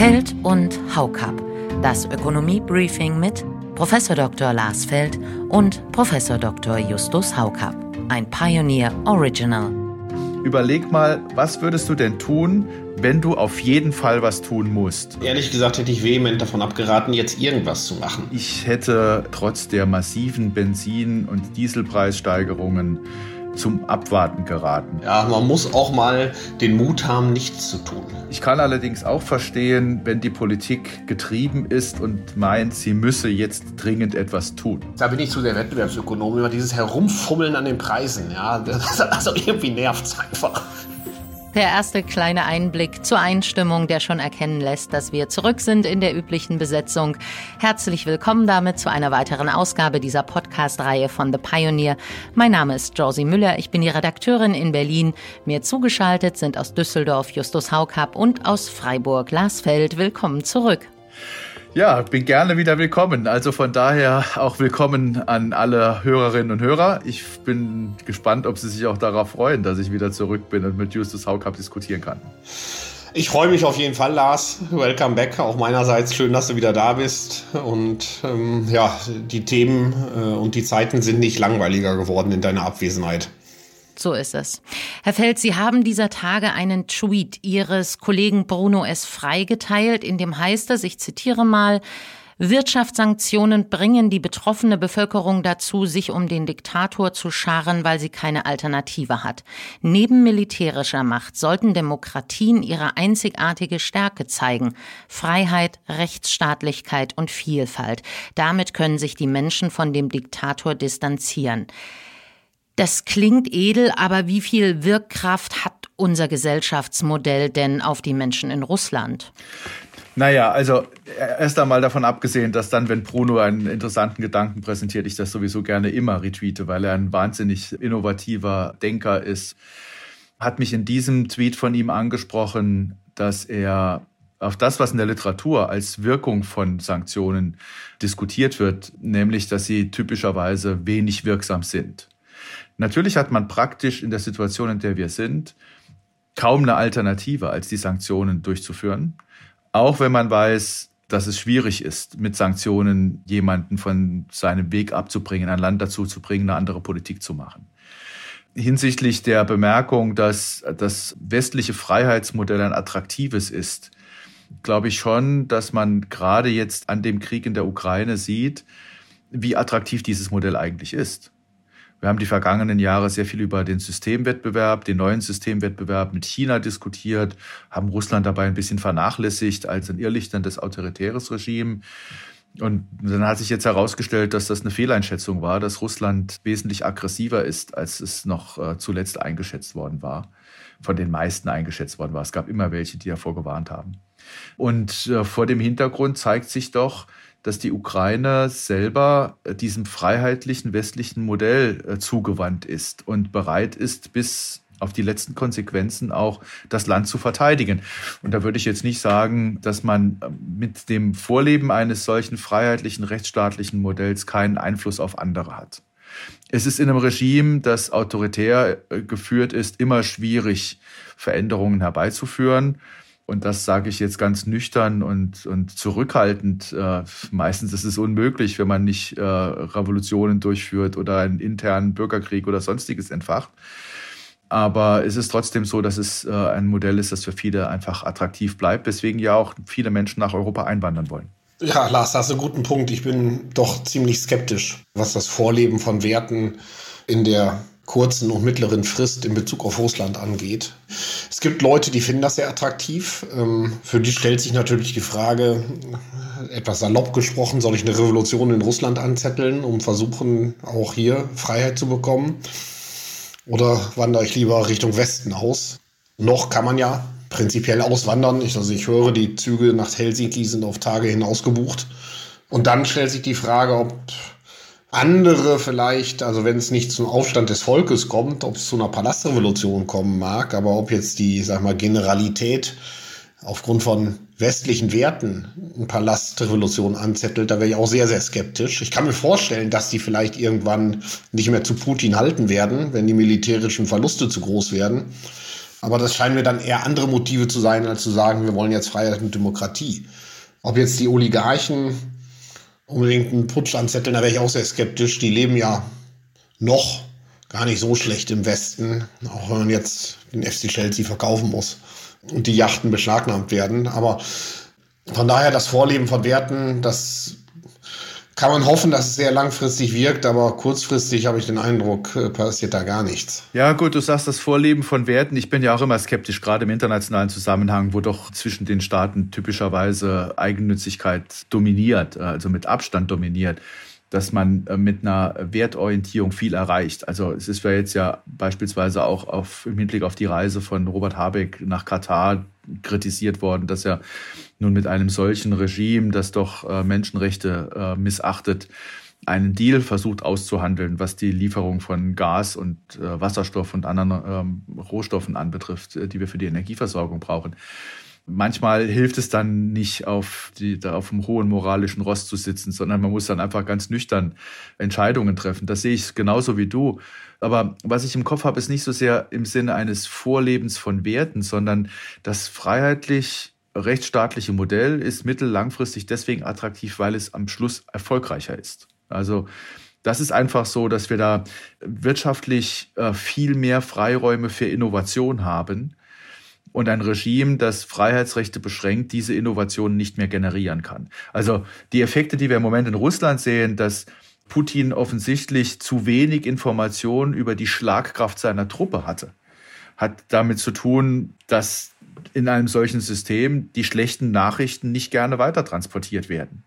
Feld und Haukap. Das Ökonomie-Briefing mit Prof. Dr. Lars Feld und Prof. Dr. Justus Haukap. Ein Pioneer Original. Überleg mal, was würdest du denn tun, wenn du auf jeden Fall was tun musst? Ehrlich gesagt hätte ich vehement davon abgeraten, jetzt irgendwas zu machen. Ich hätte trotz der massiven Benzin- und Dieselpreissteigerungen zum Abwarten geraten. Ja, man muss auch mal den Mut haben, nichts zu tun. Ich kann allerdings auch verstehen, wenn die Politik getrieben ist und meint, sie müsse jetzt dringend etwas tun. Da bin ich zu der Wettbewerbsökonom immer dieses Herumfummeln an den Preisen. Ja, also irgendwie nervt es einfach. Der erste kleine Einblick zur Einstimmung, der schon erkennen lässt, dass wir zurück sind in der üblichen Besetzung. Herzlich willkommen damit zu einer weiteren Ausgabe dieser Podcast-Reihe von The Pioneer. Mein Name ist Josie Müller, ich bin die Redakteurin in Berlin. Mir zugeschaltet sind aus Düsseldorf Justus Haukap und aus Freiburg Lars Feld. Willkommen zurück. Ja, bin gerne wieder willkommen. Also von daher auch willkommen an alle Hörerinnen und Hörer. Ich bin gespannt, ob Sie sich auch darauf freuen, dass ich wieder zurück bin und mit Justus Haukapp diskutieren kann. Ich freue mich auf jeden Fall, Lars. Welcome back. Auch meinerseits schön, dass du wieder da bist. Und ähm, ja, die Themen äh, und die Zeiten sind nicht langweiliger geworden in deiner Abwesenheit. So ist es. Herr Feld, Sie haben dieser Tage einen Tweet Ihres Kollegen Bruno S. freigeteilt, in dem heißt es, ich zitiere mal, Wirtschaftssanktionen bringen die betroffene Bevölkerung dazu, sich um den Diktator zu scharen, weil sie keine Alternative hat. Neben militärischer Macht sollten Demokratien ihre einzigartige Stärke zeigen. Freiheit, Rechtsstaatlichkeit und Vielfalt. Damit können sich die Menschen von dem Diktator distanzieren. Das klingt edel, aber wie viel Wirkkraft hat unser Gesellschaftsmodell denn auf die Menschen in Russland? Naja, also erst einmal davon abgesehen, dass dann, wenn Bruno einen interessanten Gedanken präsentiert, ich das sowieso gerne immer retweete, weil er ein wahnsinnig innovativer Denker ist, hat mich in diesem Tweet von ihm angesprochen, dass er auf das, was in der Literatur als Wirkung von Sanktionen diskutiert wird, nämlich, dass sie typischerweise wenig wirksam sind. Natürlich hat man praktisch in der Situation, in der wir sind, kaum eine Alternative, als die Sanktionen durchzuführen. Auch wenn man weiß, dass es schwierig ist, mit Sanktionen jemanden von seinem Weg abzubringen, ein Land dazu zu bringen, eine andere Politik zu machen. Hinsichtlich der Bemerkung, dass das westliche Freiheitsmodell ein attraktives ist, glaube ich schon, dass man gerade jetzt an dem Krieg in der Ukraine sieht, wie attraktiv dieses Modell eigentlich ist. Wir haben die vergangenen Jahre sehr viel über den Systemwettbewerb, den neuen Systemwettbewerb mit China diskutiert, haben Russland dabei ein bisschen vernachlässigt als ein irrlichterndes autoritäres Regime. Und dann hat sich jetzt herausgestellt, dass das eine Fehleinschätzung war, dass Russland wesentlich aggressiver ist, als es noch äh, zuletzt eingeschätzt worden war, von den meisten eingeschätzt worden war. Es gab immer welche, die davor gewarnt haben. Und äh, vor dem Hintergrund zeigt sich doch, dass die Ukraine selber äh, diesem freiheitlichen westlichen Modell äh, zugewandt ist und bereit ist, bis auf die letzten Konsequenzen auch das Land zu verteidigen. Und da würde ich jetzt nicht sagen, dass man äh, mit dem Vorleben eines solchen freiheitlichen rechtsstaatlichen Modells keinen Einfluss auf andere hat. Es ist in einem Regime, das autoritär geführt ist, immer schwierig, Veränderungen herbeizuführen. Und das sage ich jetzt ganz nüchtern und, und zurückhaltend. Äh, meistens ist es unmöglich, wenn man nicht äh, Revolutionen durchführt oder einen internen Bürgerkrieg oder sonstiges entfacht. Aber es ist trotzdem so, dass es äh, ein Modell ist, das für viele einfach attraktiv bleibt, weswegen ja auch viele Menschen nach Europa einwandern wollen. Ja, Lars, da hast du einen guten Punkt. Ich bin doch ziemlich skeptisch, was das Vorleben von Werten in der kurzen und mittleren Frist in Bezug auf Russland angeht. Es gibt Leute, die finden das sehr attraktiv. Ähm, für die stellt sich natürlich die Frage, etwas salopp gesprochen, soll ich eine Revolution in Russland anzetteln, um versuchen, auch hier Freiheit zu bekommen? Oder wandere ich lieber Richtung Westen aus? Noch kann man ja prinzipiell auswandern. Ich, also ich höre, die Züge nach Helsinki sind auf Tage hin ausgebucht. Und dann stellt sich die Frage, ob andere vielleicht, also wenn es nicht zum Aufstand des Volkes kommt, ob es zu einer Palastrevolution kommen mag, aber ob jetzt die, sag mal, Generalität aufgrund von westlichen Werten eine Palastrevolution anzettelt, da wäre ich auch sehr, sehr skeptisch. Ich kann mir vorstellen, dass die vielleicht irgendwann nicht mehr zu Putin halten werden, wenn die militärischen Verluste zu groß werden. Aber das scheinen mir dann eher andere Motive zu sein, als zu sagen, wir wollen jetzt Freiheit und Demokratie. Ob jetzt die Oligarchen unbedingt einen Putsch anzetteln, da wäre ich auch sehr skeptisch. Die leben ja noch gar nicht so schlecht im Westen, auch wenn man jetzt den FC Chelsea verkaufen muss und die Yachten beschlagnahmt werden. Aber von daher das Vorleben von Werten, das kann man hoffen, dass es sehr langfristig wirkt, aber kurzfristig habe ich den Eindruck, äh, passiert da gar nichts. Ja, gut, du sagst das Vorleben von Werten. Ich bin ja auch immer skeptisch, gerade im internationalen Zusammenhang, wo doch zwischen den Staaten typischerweise Eigennützigkeit dominiert, also mit Abstand dominiert dass man äh, mit einer Wertorientierung viel erreicht. Also es ist ja jetzt ja beispielsweise auch auf, im Hinblick auf die Reise von Robert Habeck nach Katar kritisiert worden, dass er nun mit einem solchen Regime, das doch äh, Menschenrechte äh, missachtet, einen Deal versucht auszuhandeln, was die Lieferung von Gas und Wasserstoff und anderen ähm, Rohstoffen anbetrifft, die wir für die Energieversorgung brauchen manchmal hilft es dann nicht, auf, die, da auf dem hohen moralischen Rost zu sitzen, sondern man muss dann einfach ganz nüchtern Entscheidungen treffen. Das sehe ich genauso wie du. Aber was ich im Kopf habe, ist nicht so sehr im Sinne eines Vorlebens von Werten, sondern das freiheitlich rechtsstaatliche Modell ist mittellangfristig deswegen attraktiv, weil es am Schluss erfolgreicher ist. Also das ist einfach so, dass wir da wirtschaftlich äh, viel mehr Freiräume für Innovation haben und ein Regime, das Freiheitsrechte beschränkt, diese Innovationen nicht mehr generieren kann. Also die Effekte, die wir im Moment in Russland sehen, dass Putin offensichtlich zu wenig Informationen über die Schlagkraft seiner Truppe hatte, hat damit zu tun, dass in einem solchen System die schlechten Nachrichten nicht gerne weitertransportiert werden.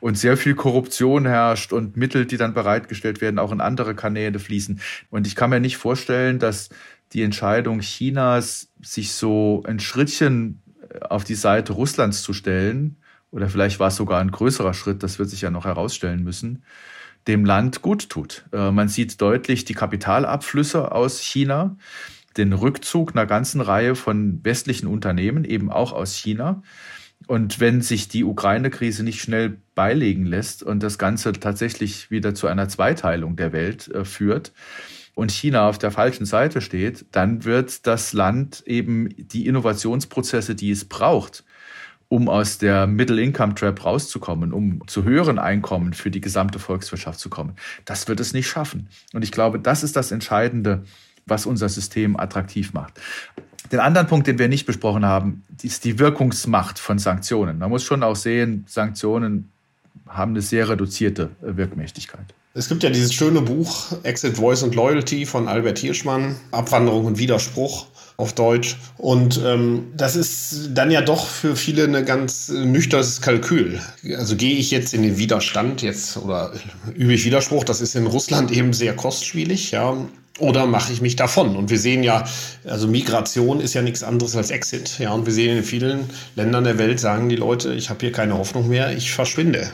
Und sehr viel Korruption herrscht und Mittel, die dann bereitgestellt werden, auch in andere Kanäle fließen. Und ich kann mir nicht vorstellen, dass die Entscheidung Chinas, sich so ein Schrittchen äh, auf die Seite Russlands zu stellen, oder vielleicht war es sogar ein größerer Schritt, das wird sich ja noch herausstellen müssen, dem Land gut tut. Äh, man sieht deutlich die Kapitalabflüsse aus China, den Rückzug einer ganzen Reihe von westlichen Unternehmen, eben auch aus China. Und wenn sich die Ukraine-Krise nicht schnell beilegen lässt und das Ganze tatsächlich wieder zu einer Zweiteilung der Welt äh, führt, und China auf der falschen Seite steht, dann wird das Land eben die Innovationsprozesse, die es braucht, um aus der Middle-Income-Trap rauszukommen, um zu höheren Einkommen für die gesamte Volkswirtschaft zu kommen, das wird es nicht schaffen. Und ich glaube, das ist das Entscheidende, was unser System attraktiv macht. Den anderen Punkt, den wir nicht besprochen haben, ist die Wirkungsmacht von Sanktionen. Man muss schon auch sehen, Sanktionen haben eine sehr reduzierte Wirkmächtigkeit. Es gibt ja dieses schöne Buch Exit Voice and Loyalty von Albert Hirschmann, Abwanderung und Widerspruch auf Deutsch. Und ähm, das ist dann ja doch für viele eine ganz nüchternes Kalkül. Also gehe ich jetzt in den Widerstand jetzt oder übe ich Widerspruch, das ist in Russland eben sehr kostspielig, ja. Oder mache ich mich davon? Und wir sehen ja, also Migration ist ja nichts anderes als Exit. Ja, und wir sehen in vielen Ländern der Welt, sagen die Leute, ich habe hier keine Hoffnung mehr, ich verschwinde.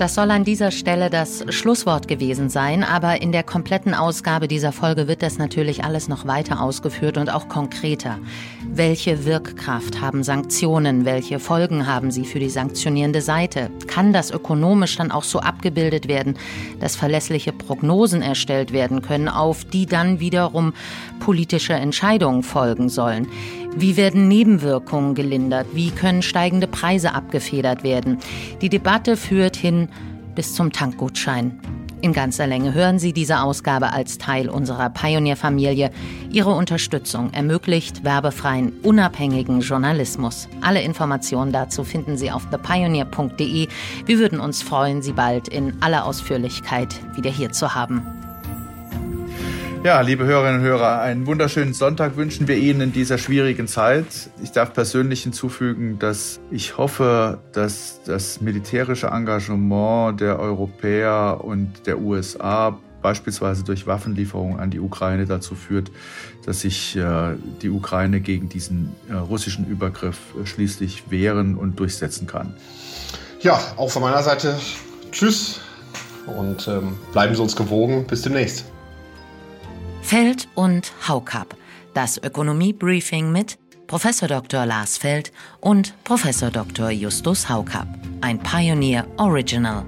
Das soll an dieser Stelle das Schlusswort gewesen sein, aber in der kompletten Ausgabe dieser Folge wird das natürlich alles noch weiter ausgeführt und auch konkreter. Welche Wirkkraft haben Sanktionen? Welche Folgen haben sie für die sanktionierende Seite? Kann das ökonomisch dann auch so abgebildet werden, dass verlässliche Prognosen erstellt werden können, auf die dann wiederum politische Entscheidungen folgen sollen? Wie werden Nebenwirkungen gelindert? Wie können steigende Preise abgefedert werden? Die Debatte führt hin bis zum Tankgutschein. In ganzer Länge hören Sie diese Ausgabe als Teil unserer Pioneer-Familie. Ihre Unterstützung ermöglicht werbefreien, unabhängigen Journalismus. Alle Informationen dazu finden Sie auf thepioneer.de. Wir würden uns freuen, Sie bald in aller Ausführlichkeit wieder hier zu haben. Ja, liebe Hörerinnen und Hörer, einen wunderschönen Sonntag wünschen wir Ihnen in dieser schwierigen Zeit. Ich darf persönlich hinzufügen, dass ich hoffe, dass das militärische Engagement der Europäer und der USA beispielsweise durch Waffenlieferungen an die Ukraine dazu führt, dass sich äh, die Ukraine gegen diesen äh, russischen Übergriff äh, schließlich wehren und durchsetzen kann. Ja, auch von meiner Seite Tschüss und ähm, bleiben Sie uns gewogen. Bis demnächst. Feld und Haukap. Das Ökonomie-Briefing mit Prof. Dr. Lars Feld und Prof. Dr. Justus Haukap. Ein Pioneer Original.